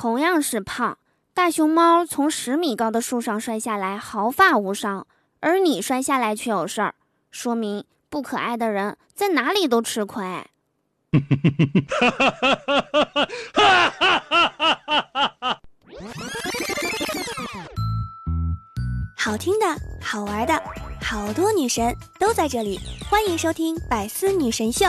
同样是胖，大熊猫从十米高的树上摔下来毫发无伤，而你摔下来却有事儿，说明不可爱的人在哪里都吃亏。好听的，好玩的，好多女神都在这里，欢迎收听《百思女神秀》。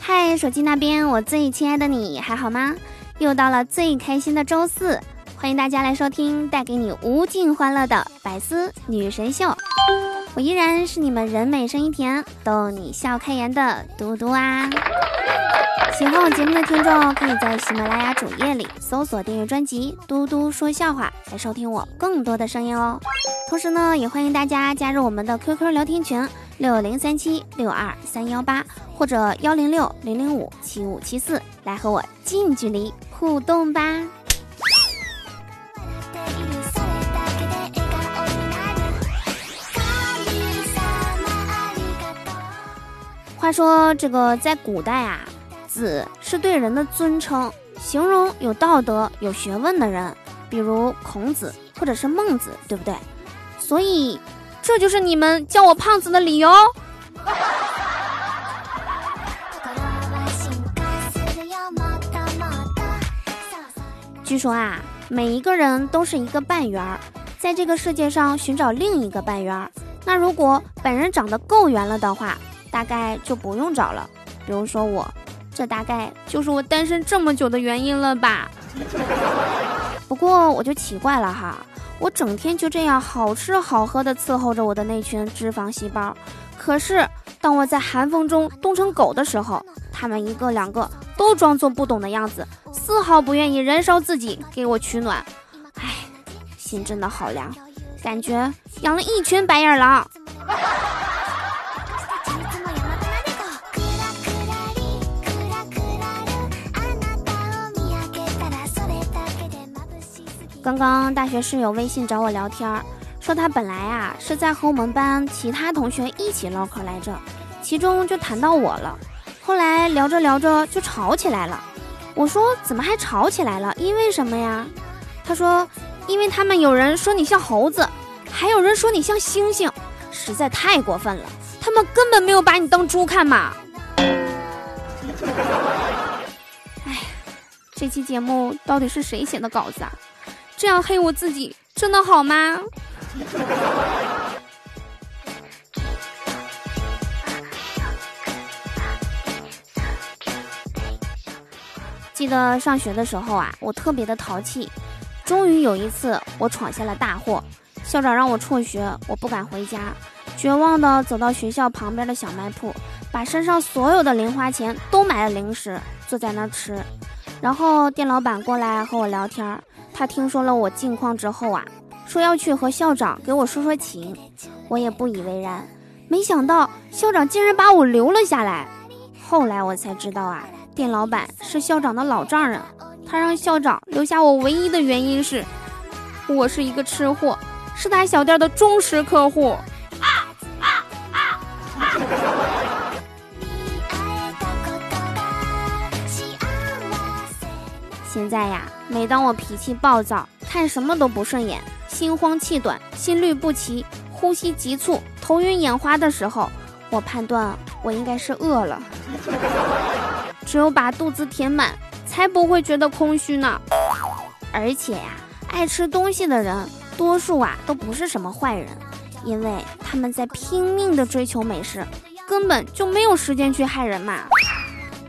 嗨，手机那边，我最亲爱的你还好吗？又到了最开心的周四，欢迎大家来收听带给你无尽欢乐的百思女神秀。我依然是你们人美声音甜、逗你笑开颜的嘟嘟啊！喜欢我节目的听众，可以在喜马拉雅主页里搜索订阅专辑《嘟嘟说笑话》，来收听我更多的声音哦。同时呢，也欢迎大家加入我们的 QQ 聊天群六零三七六二三幺八或者幺零六零零五七五七四，来和我近距离互动吧。话说这个在古代啊，子是对人的尊称，形容有道德、有学问的人，比如孔子或者是孟子，对不对？所以这就是你们叫我胖子的理由。据说啊，每一个人都是一个半圆儿，在这个世界上寻找另一个半圆儿。那如果本人长得够圆了的话，大概就不用找了，比如说我，这大概就是我单身这么久的原因了吧。不过我就奇怪了哈，我整天就这样好吃好喝的伺候着我的那群脂肪细胞，可是当我在寒风中冻成狗的时候，他们一个两个都装作不懂的样子，丝毫不愿意燃烧自己给我取暖。唉，心真的好凉，感觉养了一群白眼狼。刚刚大学室友微信找我聊天，说他本来啊是在和我们班其他同学一起唠嗑来着，其中就谈到我了。后来聊着聊着就吵起来了。我说怎么还吵起来了？因为什么呀？他说因为他们有人说你像猴子，还有人说你像猩猩，实在太过分了。他们根本没有把你当猪看嘛。哎，这期节目到底是谁写的稿子啊？这样黑我自己真的好吗？记得上学的时候啊，我特别的淘气。终于有一次，我闯下了大祸，校长让我辍学，我不敢回家，绝望的走到学校旁边的小卖铺，把身上所有的零花钱都买了零食，坐在那儿吃。然后店老板过来和我聊天。他听说了我近况之后啊，说要去和校长给我说说情，我也不以为然。没想到校长竟然把我留了下来。后来我才知道啊，店老板是校长的老丈人，他让校长留下我唯一的原因是，我是一个吃货，是他小店的忠实客户。现在呀，每当我脾气暴躁，看什么都不顺眼，心慌气短，心律不齐，呼吸急促，头晕眼花的时候，我判断我应该是饿了。只有把肚子填满，才不会觉得空虚呢。而且呀，爱吃东西的人，多数啊都不是什么坏人，因为他们在拼命的追求美食，根本就没有时间去害人嘛。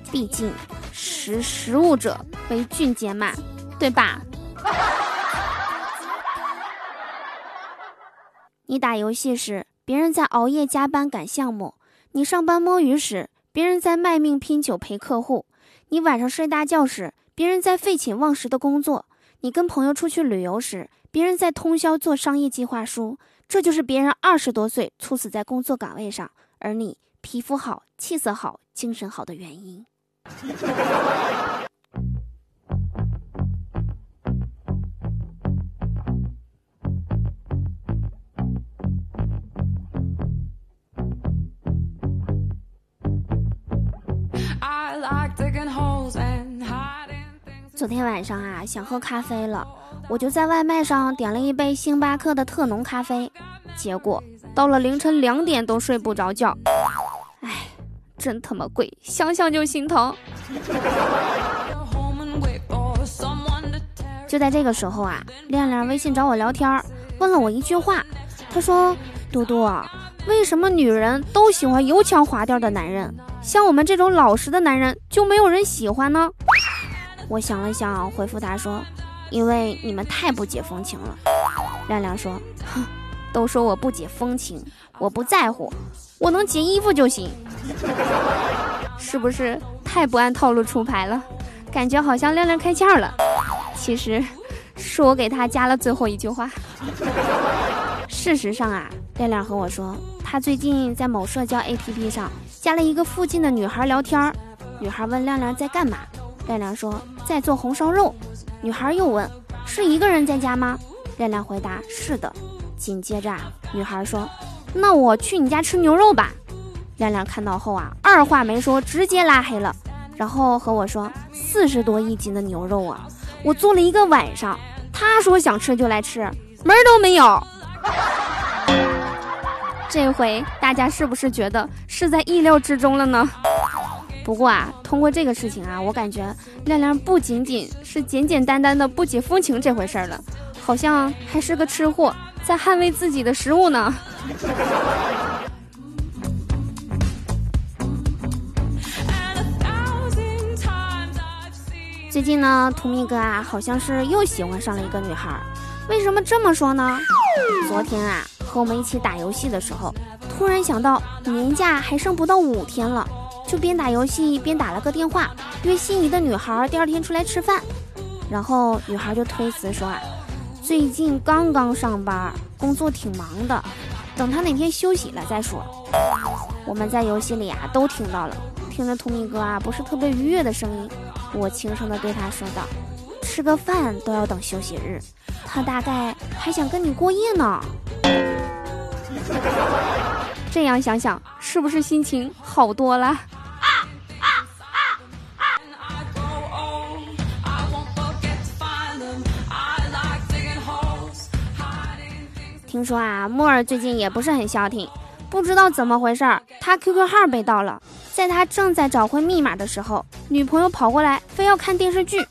毕竟。食食物者为俊杰嘛，对吧？你打游戏时，别人在熬夜加班赶项目；你上班摸鱼时，别人在卖命拼酒陪客户；你晚上睡大觉时，别人在废寝忘食的工作；你跟朋友出去旅游时，别人在通宵做商业计划书。这就是别人二十多岁猝死在工作岗位上，而你皮肤好、气色好、精神好的原因。昨天晚上啊，想喝咖啡了，我就在外卖上点了一杯星巴克的特浓咖啡，结果到了凌晨两点都睡不着觉。哎，真他妈贵，想想就心疼。就在这个时候啊，亮亮微信找我聊天，问了我一句话，他说：“嘟嘟，为什么女人都喜欢油腔滑调的男人，像我们这种老实的男人就没有人喜欢呢？”我想了想，回复他说：“因为你们太不解风情了。”亮亮说：“哼，都说我不解风情，我不在乎，我能解衣服就行。是不是太不按套路出牌了？感觉好像亮亮开窍了。其实，是我给他加了最后一句话。事实上啊，亮亮和我说，他最近在某社交 APP 上加了一个附近的女孩聊天女孩问亮亮在干嘛。”亮亮说在做红烧肉，女孩又问是一个人在家吗？亮亮回答是的。紧接着啊，女孩说那我去你家吃牛肉吧。亮亮看到后啊，二话没说直接拉黑了，然后和我说四十多一斤的牛肉啊，我做了一个晚上。他说想吃就来吃，门都没有。这回大家是不是觉得是在意料之中了呢？不过啊，通过这个事情啊，我感觉亮亮不仅仅是简简单单的不解风情这回事了，好像还是个吃货，在捍卫自己的食物呢。最近呢，图米哥啊，好像是又喜欢上了一个女孩。为什么这么说呢？昨天啊，和我们一起打游戏的时候，突然想到年假还剩不到五天了。就边打游戏边打了个电话，约心仪的女孩第二天出来吃饭，然后女孩就推辞说啊，最近刚刚上班，工作挺忙的，等她哪天休息了再说。我们在游戏里啊都听到了，听着图米哥啊不是特别愉悦的声音，我轻声的对他说道：“吃个饭都要等休息日，他大概还想跟你过夜呢。”这样想想，是不是心情好多了？说啊，木耳最近也不是很消停，不知道怎么回事儿，他 QQ 号被盗了。在他正在找回密码的时候，女朋友跑过来，非要看电视剧，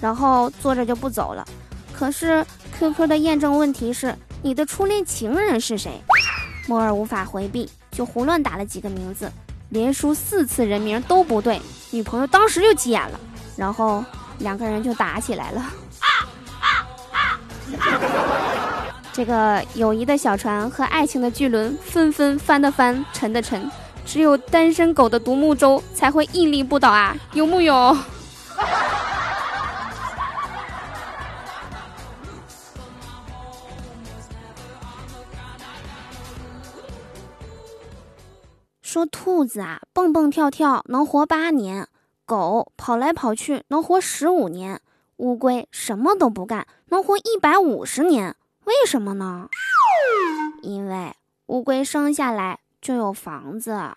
然后坐着就不走了。可是 QQ 的验证问题是你的初恋情人是谁？木耳无法回避，就胡乱打了几个名字，连输四次人名都不对，女朋友当时就急眼了，然后两个人就打起来了。这个友谊的小船和爱情的巨轮纷纷翻的翻，沉的沉，只有单身狗的独木舟才会屹立不倒啊！有木有？说兔子啊，蹦蹦跳跳能活八年；狗跑来跑去能活十五年；乌龟什么都不干能活一百五十年。为什么呢？因为乌龟生下来就有房子。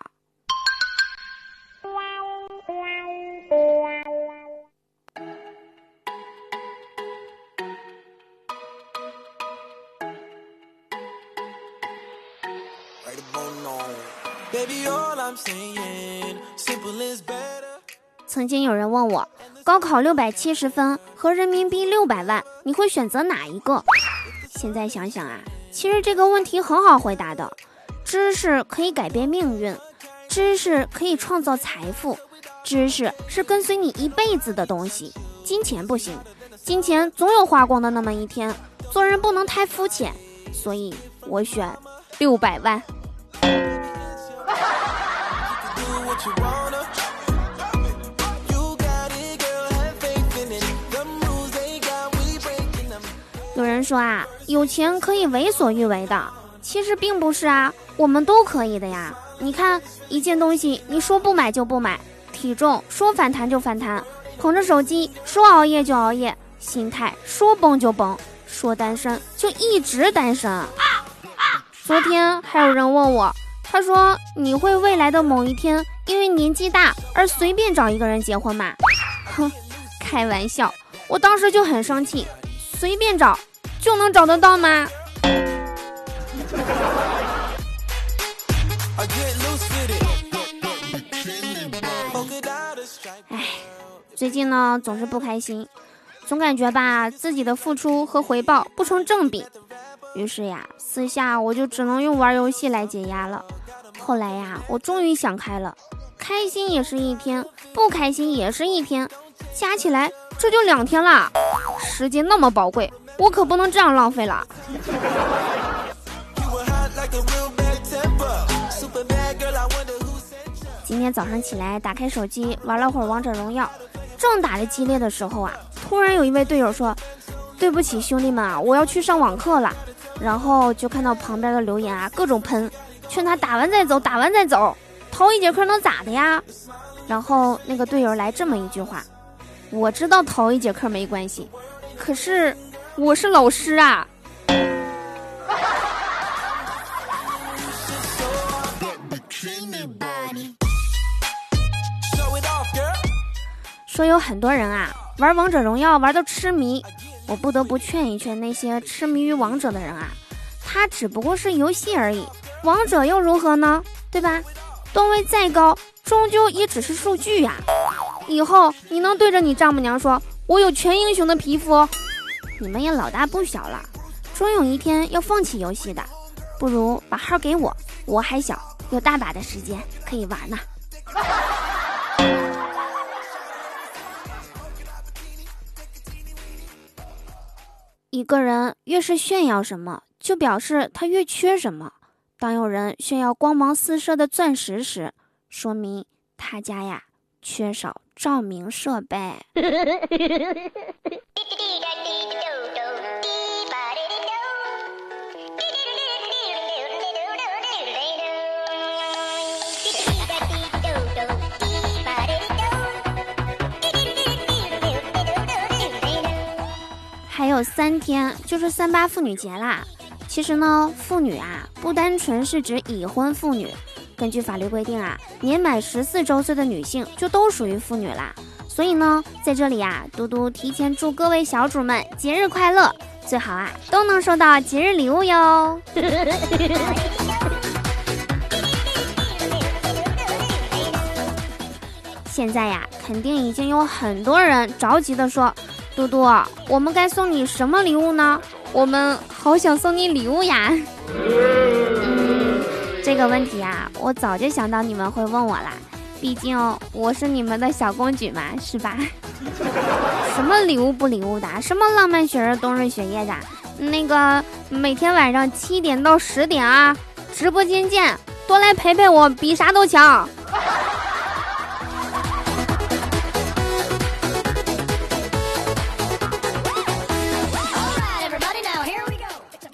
曾经有人问我，高考六百七十分和人民币六百万，你会选择哪一个？现在想想啊，其实这个问题很好回答的。知识可以改变命运，知识可以创造财富，知识是跟随你一辈子的东西。金钱不行，金钱总有花光的那么一天。做人不能太肤浅，所以我选六百万。有人说啊，有钱可以为所欲为的，其实并不是啊，我们都可以的呀。你看，一件东西你说不买就不买，体重说反弹就反弹，捧着手机说熬夜就熬夜，心态说崩就崩，说单身就一直单身。昨天还有人问我，他说你会未来的某一天因为年纪大而随便找一个人结婚吗？哼，开玩笑，我当时就很生气，随便找就能找得到吗？哎，最近呢总是不开心，总感觉吧自己的付出和回报不成正比。于是呀，私下我就只能用玩游戏来解压了。后来呀，我终于想开了，开心也是一天，不开心也是一天，加起来这就两天啦。时间那么宝贵，我可不能这样浪费了。今天早上起来，打开手机玩了会儿王者荣耀，正打的激烈的时候啊，突然有一位队友说：“对不起，兄弟们啊，我要去上网课了。”然后就看到旁边的留言啊，各种喷，劝他打完再走，打完再走，逃一节课能咋的呀？然后那个队友来这么一句话：“我知道逃一节课没关系，可是我是老师啊。”说有很多人啊，玩王者荣耀玩到痴迷。我不得不劝一劝那些痴迷于王者的人啊，它只不过是游戏而已，王者又如何呢？对吧？段位再高，终究也只是数据呀。以后你能对着你丈母娘说，我有全英雄的皮肤？你们也老大不小了，终有一天要放弃游戏的。不如把号给我，我还小，有大把的时间可以玩呢。一个人越是炫耀什么，就表示他越缺什么。当有人炫耀光芒四射的钻石时，说明他家呀缺少照明设备。还有三天就是三八妇女节啦。其实呢，妇女啊不单纯是指已婚妇女，根据法律规定啊，年满十四周岁的女性就都属于妇女啦。所以呢，在这里啊，嘟嘟提前祝各位小主们节日快乐，最好啊都能收到节日礼物哟。现在呀，肯定已经有很多人着急的说。嘟嘟，我们该送你什么礼物呢？我们好想送你礼物呀！嗯，这个问题啊，我早就想到你们会问我啦。毕竟我是你们的小公举嘛，是吧？什么礼物不礼物的？什么浪漫雪人、冬日雪夜的？那个每天晚上七点到十点啊，直播间见，多来陪陪我，比啥都强。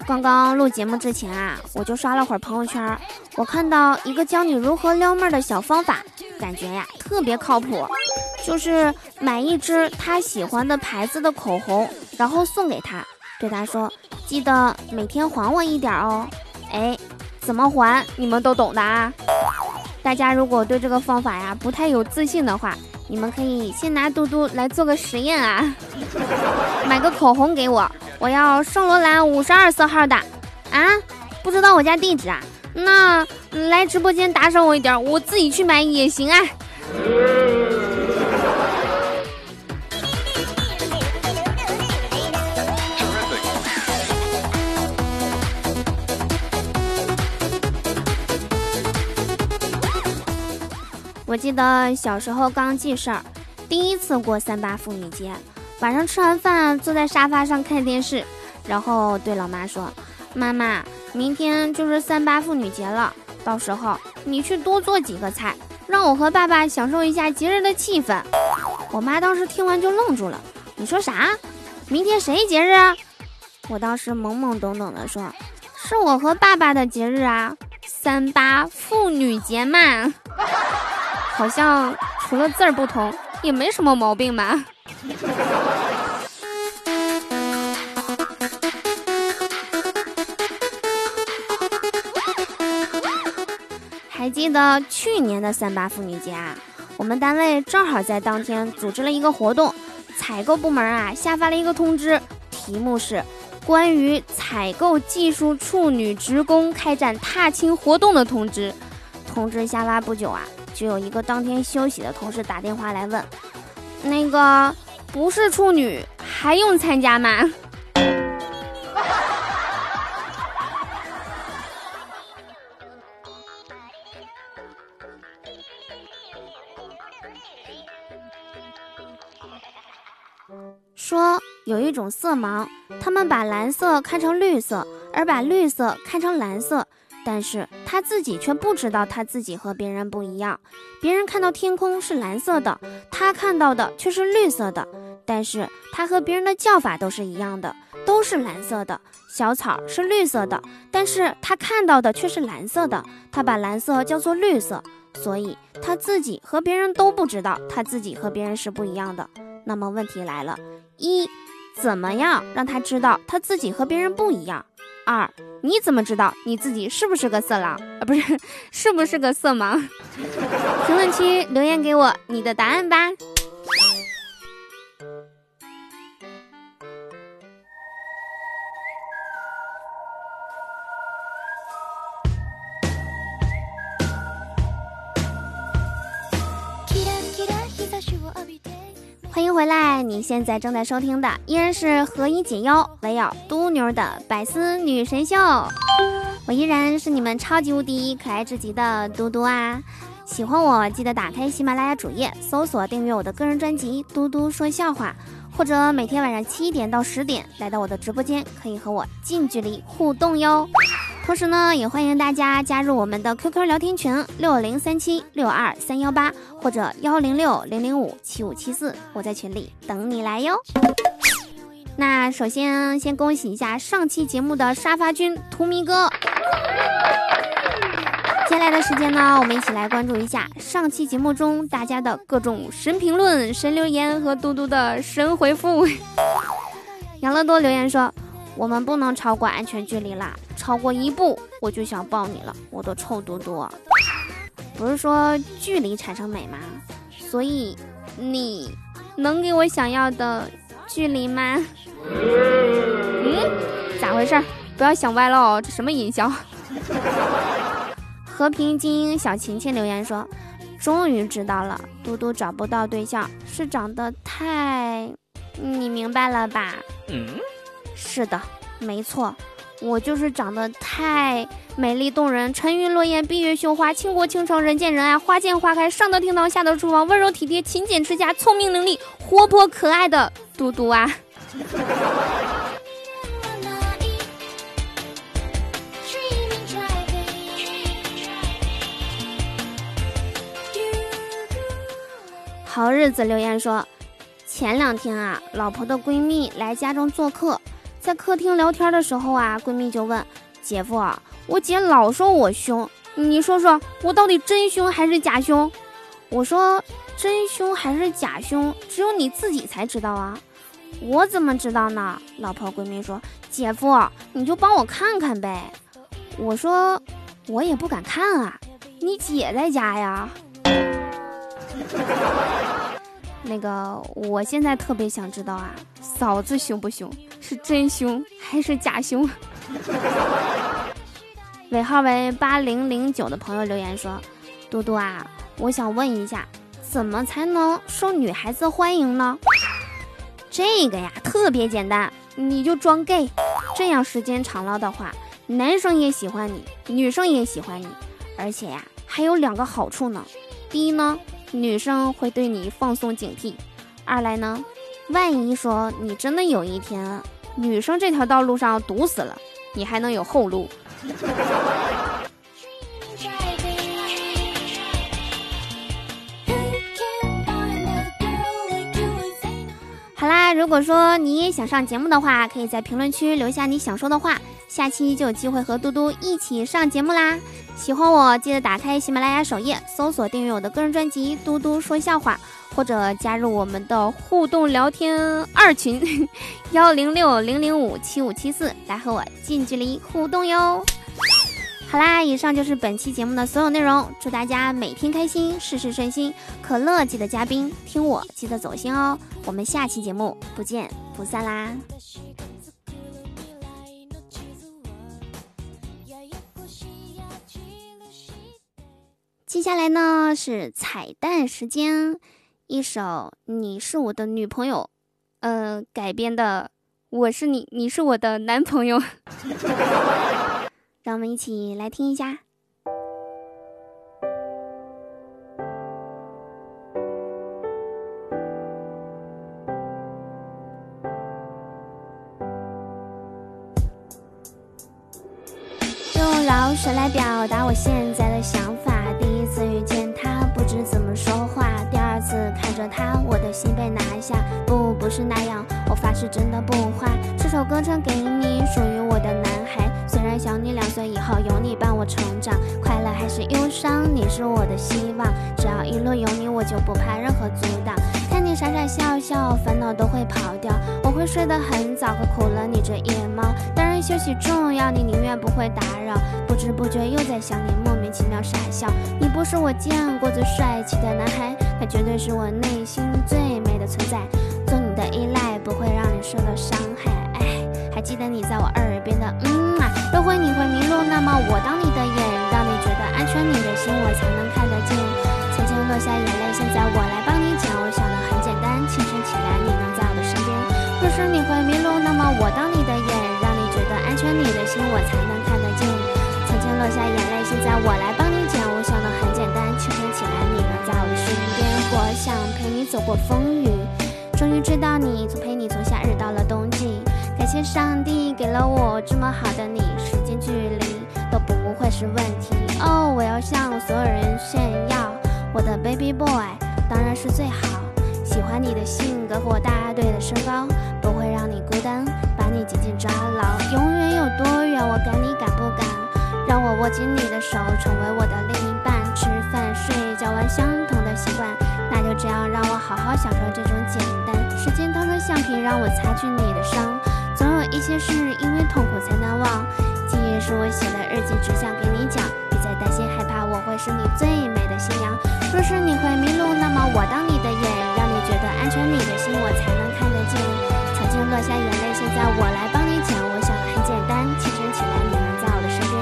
刚刚录节目之前啊，我就刷了会儿朋友圈，我看到一个教你如何撩妹的小方法，感觉呀特别靠谱，就是买一支他喜欢的牌子的口红，然后送给他，对他说，记得每天还我一点哦。哎，怎么还？你们都懂的啊。大家如果对这个方法呀不太有自信的话，你们可以先拿嘟嘟来做个实验啊，买个口红给我。我要圣罗兰五十二色号的，啊，不知道我家地址啊？那来直播间打赏我一点，我自己去买也行啊。我记得小时候刚记事儿，第一次过三八妇女节。晚上吃完饭，坐在沙发上看电视，然后对老妈说：“妈妈，明天就是三八妇女节了，到时候你去多做几个菜，让我和爸爸享受一下节日的气氛。”我妈当时听完就愣住了：“你说啥？明天谁节日？”我当时懵懵懂懂的说：“是我和爸爸的节日啊，三八妇女节嘛。”好像除了字儿不同，也没什么毛病吧。还记得去年的三八妇女节啊，我们单位正好在当天组织了一个活动，采购部门啊下发了一个通知，题目是关于采购技术处女职工开展踏青活动的通知。通知下发不久啊，就有一个当天休息的同事打电话来问，那个不是处女还用参加吗？说有一种色盲，他们把蓝色看成绿色，而把绿色看成蓝色，但是他自己却不知道他自己和别人不一样。别人看到天空是蓝色的，他看到的却是绿色的，但是他和别人的叫法都是一样的，都是蓝色的。小草是绿色的，但是他看到的却是蓝色的，他把蓝色叫做绿色，所以他自己和别人都不知道他自己和别人是不一样的。那么问题来了：一，怎么样让他知道他自己和别人不一样？二，你怎么知道你自己是不是个色狼啊？不是，是不是个色盲？评论区留言给我你的答案吧。回来！你现在正在收听的依然是何以解忧，唯有嘟妞的百思女神秀。我依然是你们超级无敌可爱至极的嘟嘟啊！喜欢我记得打开喜马拉雅主页，搜索订阅我的个人专辑《嘟嘟说笑话》，或者每天晚上七点到十点来到我的直播间，可以和我近距离互动哟。同时呢，也欢迎大家加入我们的 QQ 聊天群六零三七六二三幺八或者幺零六零零五七五七四，我在群里等你来哟。那首先先恭喜一下上期节目的沙发君图迷哥。接下来的时间呢，我们一起来关注一下上期节目中大家的各种神评论、神留言和嘟嘟的神回复。养乐多留言说。我们不能超过安全距离啦，超过一步我就想抱你了，我的臭嘟嘟。不是说距离产生美吗？所以你能给我想要的距离吗？嗯，咋回事？不要想歪了哦，这什么音效？和平精英小琴琴留言说：“终于知道了，嘟嘟找不到对象是长得太……你明白了吧？”嗯。是的，没错，我就是长得太美丽动人，沉鱼落雁，闭月羞花，倾国倾城，人见人爱，花见花开，上得厅堂，下得厨房，温柔体贴，勤俭持家，聪明伶俐，活泼可爱的嘟嘟啊！好日子留言说，前两天啊，老婆的闺蜜来家中做客。在客厅聊天的时候啊，闺蜜就问姐夫：“我姐老说我凶，你说说我到底真凶还是假凶？”我说：“真凶还是假凶，只有你自己才知道啊，我怎么知道呢？”老婆闺蜜说：“姐夫，你就帮我看看呗。”我说：“我也不敢看啊，你姐在家呀。”那个，我现在特别想知道啊，嫂子凶不凶？是真凶还是假凶？尾号为八零零九的朋友留言说：“嘟嘟啊，我想问一下，怎么才能受女孩子欢迎呢？”这个呀，特别简单，你就装 gay，这样时间长了的话，男生也喜欢你，女生也喜欢你，而且呀，还有两个好处呢。第一呢。女生会对你放松警惕，二来呢，万一说你真的有一天女生这条道路上堵死了，你还能有后路。好啦，如果说你也想上节目的话，可以在评论区留下你想说的话，下期就有机会和嘟嘟一起上节目啦！喜欢我，记得打开喜马拉雅首页，搜索订阅我的个人专辑《嘟嘟说笑话》，或者加入我们的互动聊天二群幺零六零零五七五七四，来和我近距离互动哟。好啦，以上就是本期节目的所有内容。祝大家每天开心，事事顺心。可乐记得加冰，听我记得走心哦。我们下期节目不见不散啦！接下来呢是彩蛋时间，一首《你是我的女朋友》，呃改编的《我是你，你是我的男朋友》。让我们一起来听一下。用饶舌来表达我现在的想法。第一次遇见他，不知怎么说话；第二次看着他，我的心被拿下。不，不是那样，我发誓真的不坏。这首歌唱给你，属于我的男孩。虽然小你两岁，以后有你伴我成长，快乐还是忧伤，你是我的希望。只要一路有你，我就不怕任何阻挡。看你傻傻笑笑，烦恼都会跑掉。我会睡得很早，可苦了你这夜猫。当然休息重要，你宁愿不会打扰。不知不觉又在想你，莫名其妙傻笑。你不是我见过最帅气的男孩，他绝对是我内心最美的存在。做你的依赖，不会让你受到伤。记得你在我耳边的嗯啊。若会你会迷路，那么我当你的眼，让你觉得安全，你的心我才能看得见。曾经落下眼泪，现在我来帮你捡。我想的很简单，清晨起来你能在我的身边。若是你会迷路，那么我当你的眼，让你觉得安全，你的心我才能看得见。曾经落下眼泪，现在我来帮你捡。我想的很简单，清晨起来你能在我的身边。我想陪你走过风雨，终于知道你，从陪你从夏日到了冬季。感谢上帝给了我这么好的你，时间距离都不会是问题。哦，我要向所有人炫耀，我的 baby boy 当然是最好。喜欢你的性格和我大队的身高，不会让你孤单，把你紧紧抓牢。永远有多远，我赶你敢不敢？让我握紧你的手，成为我的另一半。吃饭睡觉玩相同的习惯，那就这样让我好好享受这种简单。时间当成橡皮，让我擦去你的伤。总有一些事，因为痛苦才难忘。记忆是我写的日记，只想给你讲。别再担心害怕，我会是你最美的新娘。若是你会迷路，那么我当你的眼，让你觉得安全，你的心我才能看得见。曾经落下眼泪，现在我来帮你捡。我想的很简单，清晨起来你能在我的身边。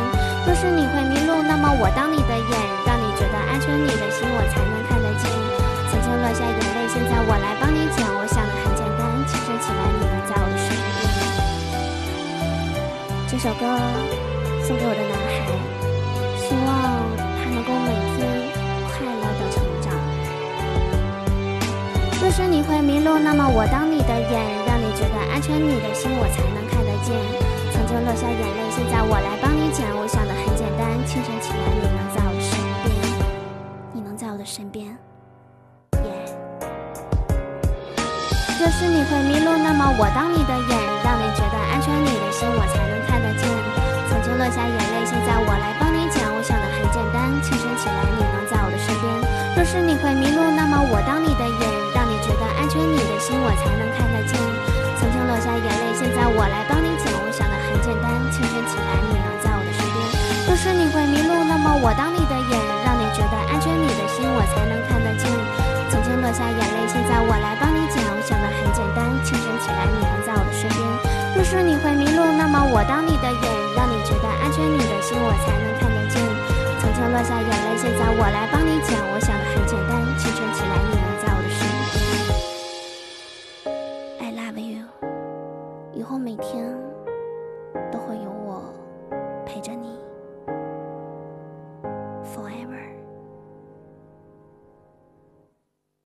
若是你会迷路，那么我当你的眼，让你觉得安全，你的心我才能看得见。曾经落下眼泪，现在我来帮你捡。我首歌送给我的男孩，希望他能够每天快乐的成长。若是你会迷路，那么我当你的眼，让你觉得安全，你的心我才能看得见。曾经落下眼泪，现在我来帮你捡。我想的很简单，清晨起来你能在我身边，你能在我的身边。若是你会迷路，那么我当你的眼，让你觉得安全，你的心我才能。落下眼泪，现在我来帮你捡。我想的很简单，清晨起来你能在我的身边。若是你会迷路，那么我当你的眼，让你觉得安全，你的心我才能看得见。曾经落下眼泪，现在我来帮你捡。我想的很简单，清晨起来你能在我的身边。若是你会迷路，那么我当你的眼，让你觉得安全，你的心我才能看得见。曾经落下眼泪，现在我来帮我当你的眼，让你觉得安全，你的心我才能看得见。曾经落下眼泪，现在我来帮你捡。我想的很。